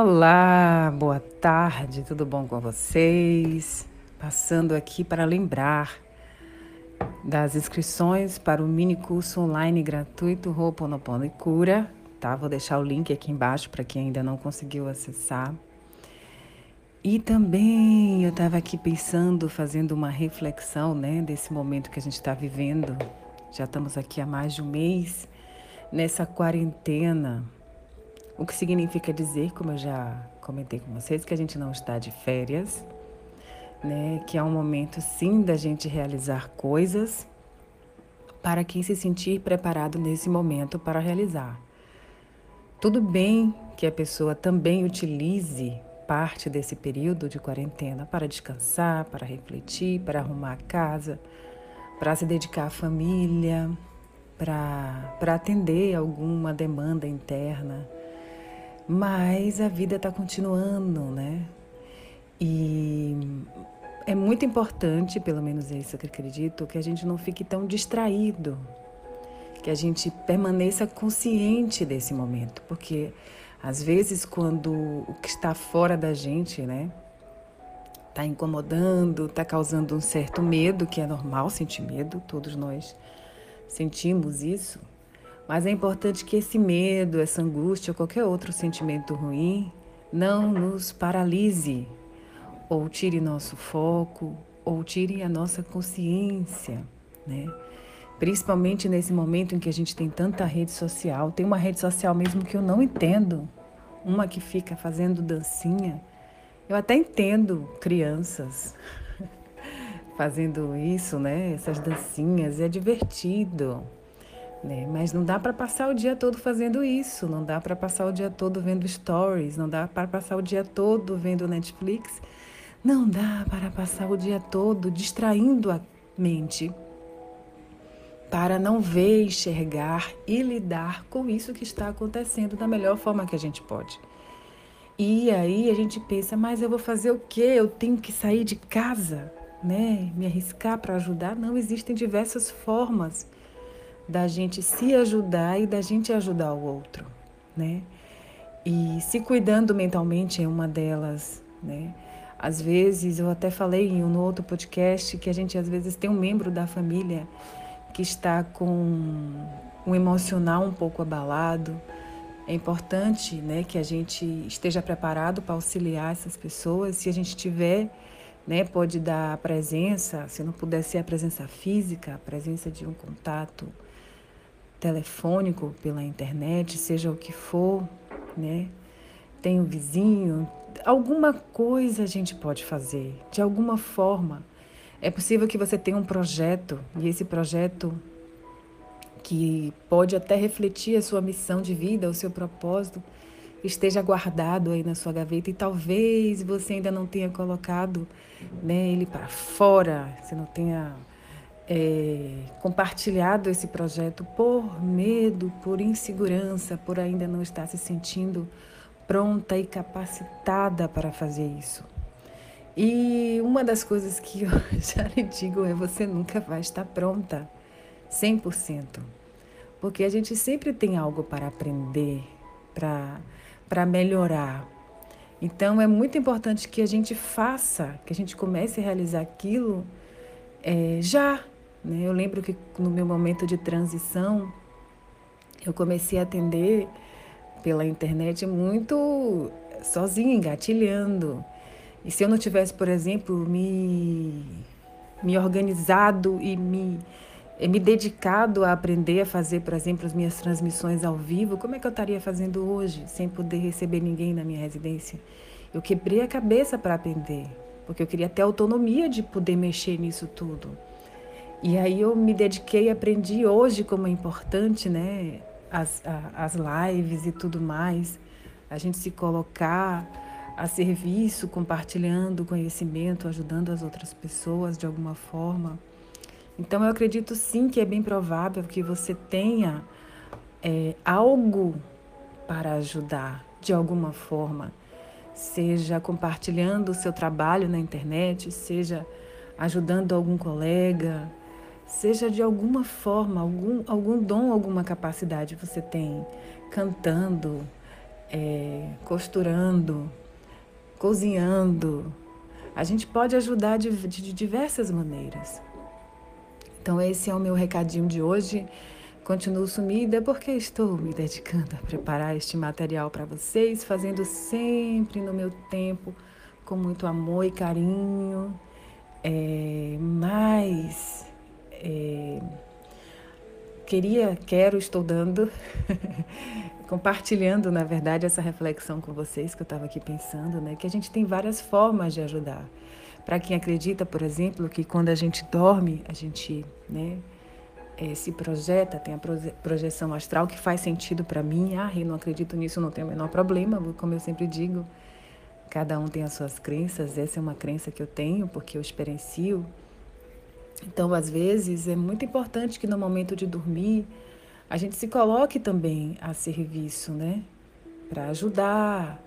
Olá, boa tarde, tudo bom com vocês? Passando aqui para lembrar das inscrições para o mini curso online gratuito Ho'oponopono e Cura, tá? Vou deixar o link aqui embaixo para quem ainda não conseguiu acessar. E também eu estava aqui pensando, fazendo uma reflexão, né, desse momento que a gente está vivendo. Já estamos aqui há mais de um mês nessa quarentena o que significa dizer, como eu já comentei com vocês, que a gente não está de férias, né? Que é um momento sim da gente realizar coisas para quem se sentir preparado nesse momento para realizar. Tudo bem que a pessoa também utilize parte desse período de quarentena para descansar, para refletir, para arrumar a casa, para se dedicar à família, para atender alguma demanda interna mas a vida está continuando, né? E é muito importante, pelo menos é isso que eu acredito, que a gente não fique tão distraído, que a gente permaneça consciente desse momento, porque às vezes quando o que está fora da gente, né, está incomodando, está causando um certo medo, que é normal sentir medo, todos nós sentimos isso. Mas é importante que esse medo, essa angústia, qualquer outro sentimento ruim, não nos paralise, ou tire nosso foco, ou tire a nossa consciência, né? Principalmente nesse momento em que a gente tem tanta rede social. Tem uma rede social mesmo que eu não entendo, uma que fica fazendo dancinha. Eu até entendo crianças fazendo isso, né? Essas dancinhas, é divertido. Né? Mas não dá para passar o dia todo fazendo isso, não dá para passar o dia todo vendo stories, não dá para passar o dia todo vendo Netflix, não dá para passar o dia todo distraindo a mente para não ver, enxergar e lidar com isso que está acontecendo da melhor forma que a gente pode. E aí a gente pensa, mas eu vou fazer o quê? Eu tenho que sair de casa, né? Me arriscar para ajudar? Não, existem diversas formas da gente se ajudar e da gente ajudar o outro, né? E se cuidando mentalmente é uma delas, né? Às vezes, eu até falei em um outro podcast que a gente às vezes tem um membro da família que está com um emocional um pouco abalado. É importante, né, que a gente esteja preparado para auxiliar essas pessoas. Se a gente tiver, né, pode dar a presença, se não puder ser a presença física, a presença de um contato telefônico, pela internet, seja o que for, né? Tem um vizinho, alguma coisa a gente pode fazer, de alguma forma. É possível que você tenha um projeto e esse projeto que pode até refletir a sua missão de vida, o seu propósito, esteja guardado aí na sua gaveta e talvez você ainda não tenha colocado né, ele para fora, você não tenha é, compartilhado esse projeto por medo, por insegurança, por ainda não estar se sentindo pronta e capacitada para fazer isso. E uma das coisas que eu já lhe digo é: você nunca vai estar pronta 100%. Porque a gente sempre tem algo para aprender, para, para melhorar. Então é muito importante que a gente faça, que a gente comece a realizar aquilo é, já, né? Eu lembro que no meu momento de transição, eu comecei a atender pela internet muito sozinha, engatilhando. E se eu não tivesse, por exemplo, me, me organizado e me, me dedicado a aprender a fazer, por exemplo, as minhas transmissões ao vivo, como é que eu estaria fazendo hoje, sem poder receber ninguém na minha residência? Eu quebrei a cabeça para aprender, porque eu queria ter autonomia de poder mexer nisso tudo. E aí eu me dediquei aprendi hoje como é importante, né? As, a, as lives e tudo mais, a gente se colocar a serviço, compartilhando conhecimento, ajudando as outras pessoas de alguma forma. Então eu acredito sim que é bem provável que você tenha é, algo para ajudar de alguma forma, seja compartilhando o seu trabalho na internet, seja ajudando algum colega, seja de alguma forma, algum, algum dom, alguma capacidade você tem, cantando, é, costurando, cozinhando. A gente pode ajudar de, de diversas maneiras. Então, esse é o meu recadinho de hoje. Continuo sumida porque estou me dedicando a preparar este material para vocês, fazendo sempre no meu tempo, com muito amor e carinho. É, queria, quero, estou dando, compartilhando, na verdade, essa reflexão com vocês que eu estava aqui pensando, né? Que a gente tem várias formas de ajudar. Para quem acredita, por exemplo, que quando a gente dorme, a gente, né? é, se projeta, tem a projeção astral que faz sentido para mim. Ah, eu não acredito nisso, não tem o menor problema, como eu sempre digo. Cada um tem as suas crenças, essa é uma crença que eu tenho, porque eu experiencio. Então, às vezes, é muito importante que no momento de dormir, a gente se coloque também a serviço, né? Para ajudar,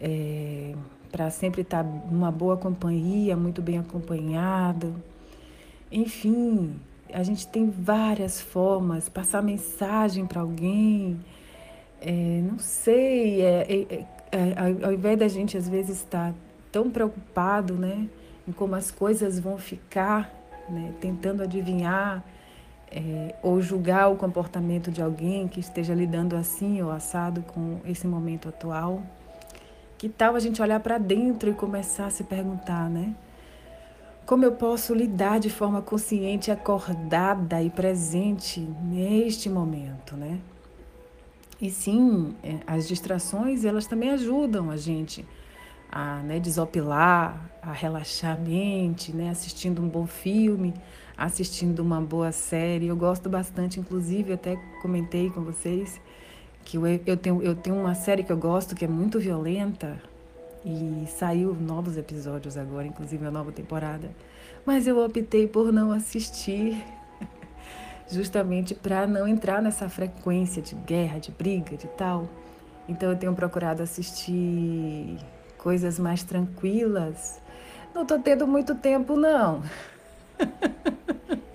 é, para sempre estar tá numa boa companhia, muito bem acompanhado. Enfim, a gente tem várias formas, passar mensagem para alguém, é, não sei, é, é, é, é ao invés da gente às vezes estar tão preocupado, né, em como as coisas vão ficar, né, tentando adivinhar é, ou julgar o comportamento de alguém que esteja lidando assim ou assado com esse momento atual, que tal a gente olhar para dentro e começar a se perguntar, né? Como eu posso lidar de forma consciente, acordada e presente neste momento, né? E sim, é, as distrações, elas também ajudam a gente a né, desopilar, a relaxar a mente, né, assistindo um bom filme, assistindo uma boa série. Eu gosto bastante, inclusive, até comentei com vocês que eu, eu, tenho, eu tenho uma série que eu gosto que é muito violenta, e saiu novos episódios agora, inclusive a nova temporada. Mas eu optei por não assistir, justamente para não entrar nessa frequência de guerra, de briga, de tal. Então eu tenho procurado assistir coisas mais tranquilas. Não estou tendo muito tempo, não.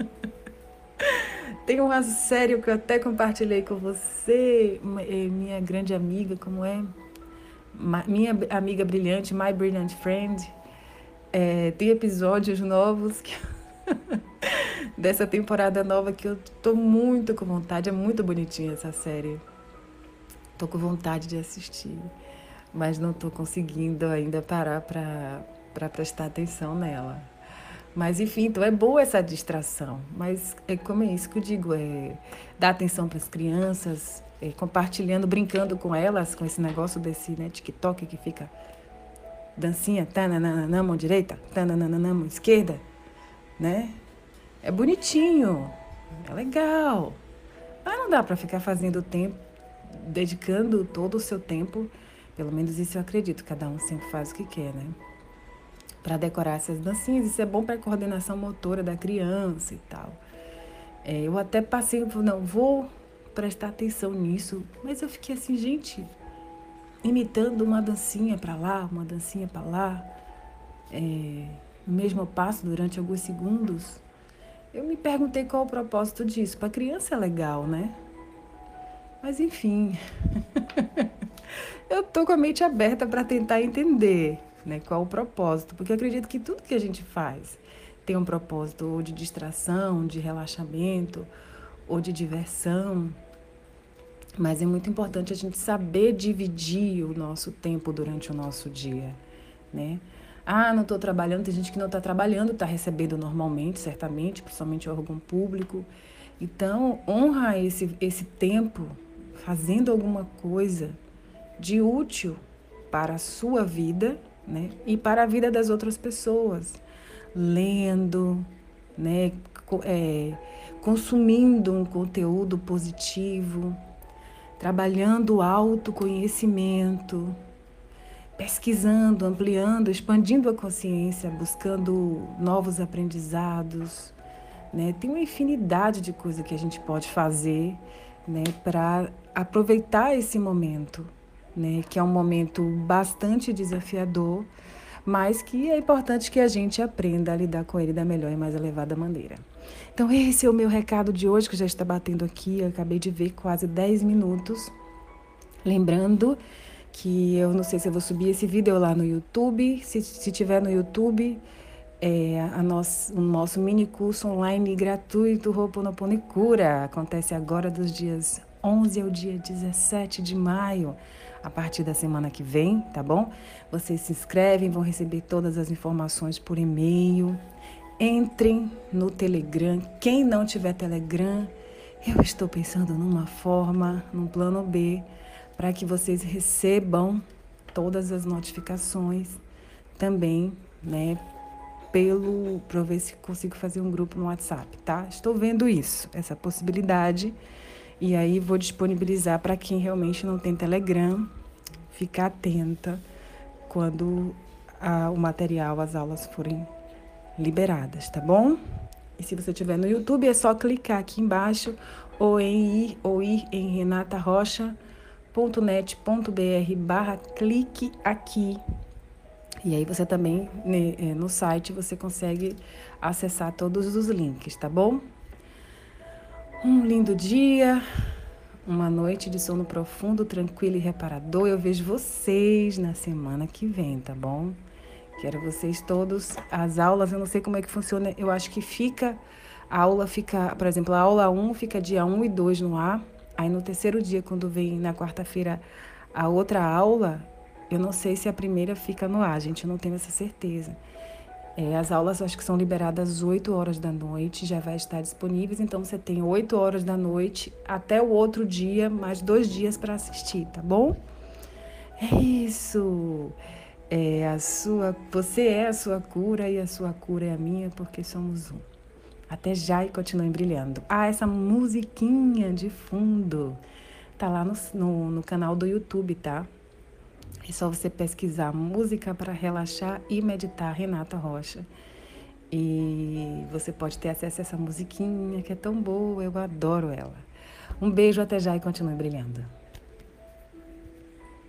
Tem uma série que eu até compartilhei com você, eh, minha grande amiga, como é? minha amiga brilhante, My Brilliant Friend, é, tem episódios novos que dessa temporada nova que eu tô muito com vontade. É muito bonitinha essa série. Tô com vontade de assistir, mas não tô conseguindo ainda parar para prestar atenção nela. Mas enfim, então é boa essa distração. Mas é como é isso que eu digo, é dar atenção para as crianças, é, compartilhando, brincando com elas, com esse negócio desse né, TikTok que fica dancinha, tananana, mão direita, tananana, mão esquerda, né? É bonitinho, é legal. Mas não dá para ficar fazendo tempo, dedicando todo o seu tempo, pelo menos isso eu acredito, cada um sempre faz o que quer, né? Para decorar essas dancinhas, isso é bom para coordenação motora da criança e tal. É, eu até passei, não, vou prestar atenção nisso. Mas eu fiquei assim, gente, imitando uma dancinha para lá, uma dancinha para lá, é, no mesmo passo durante alguns segundos. Eu me perguntei qual o propósito disso. Para criança é legal, né? Mas enfim, eu tô com a mente aberta para tentar entender, né, qual o propósito, porque eu acredito que tudo que a gente faz tem um propósito ou de distração, de relaxamento, ou de diversão. Mas é muito importante a gente saber dividir o nosso tempo durante o nosso dia, né? Ah, não estou trabalhando. Tem gente que não está trabalhando, está recebendo normalmente, certamente, principalmente órgão público. Então, honra esse, esse tempo fazendo alguma coisa de útil para a sua vida né? e para a vida das outras pessoas. Lendo, né? É, consumindo um conteúdo positivo, trabalhando o autoconhecimento, pesquisando, ampliando, expandindo a consciência, buscando novos aprendizados. Né? Tem uma infinidade de coisas que a gente pode fazer né, para aproveitar esse momento, né, que é um momento bastante desafiador, mas que é importante que a gente aprenda a lidar com ele da melhor e mais elevada maneira. Então, esse é o meu recado de hoje, que já está batendo aqui. Eu acabei de ver quase 10 minutos. Lembrando que eu não sei se eu vou subir esse vídeo lá no YouTube. Se, se tiver no YouTube, é, a nosso, o nosso mini curso online gratuito Ho'oponopono e Cura. Acontece agora dos dias 11 ao dia 17 de maio, a partir da semana que vem, tá bom? Vocês se inscrevem, vão receber todas as informações por e-mail. Entrem no Telegram. Quem não tiver Telegram, eu estou pensando numa forma, num plano B, para que vocês recebam todas as notificações também, né? Pelo para ver se consigo fazer um grupo no WhatsApp, tá? Estou vendo isso, essa possibilidade. E aí vou disponibilizar para quem realmente não tem Telegram, ficar atenta quando a, o material, as aulas forem liberadas, tá bom? E se você estiver no YouTube, é só clicar aqui embaixo ou em ir, ou ir em renatarocha.net.br barra clique aqui. E aí você também, né, é, no site, você consegue acessar todos os links, tá bom? Um lindo dia, uma noite de sono profundo, tranquilo e reparador. Eu vejo vocês na semana que vem, tá bom? Quero vocês todos. As aulas, eu não sei como é que funciona, eu acho que fica. A aula fica, por exemplo, a aula 1 fica dia 1 e 2 no ar. Aí no terceiro dia, quando vem na quarta-feira a outra aula, eu não sei se a primeira fica no ar, gente não tem essa certeza. É, as aulas acho que são liberadas às 8 horas da noite, já vai estar disponíveis, então você tem 8 horas da noite até o outro dia, mais dois dias para assistir, tá bom? É isso é a sua, você é a sua cura e a sua cura é a minha, porque somos um. Até já e continuem brilhando. Ah, essa musiquinha de fundo tá lá no, no, no canal do YouTube, tá? É só você pesquisar música para relaxar e meditar, Renata Rocha. E você pode ter acesso a essa musiquinha que é tão boa, eu adoro ela. Um beijo, até já e continue brilhando.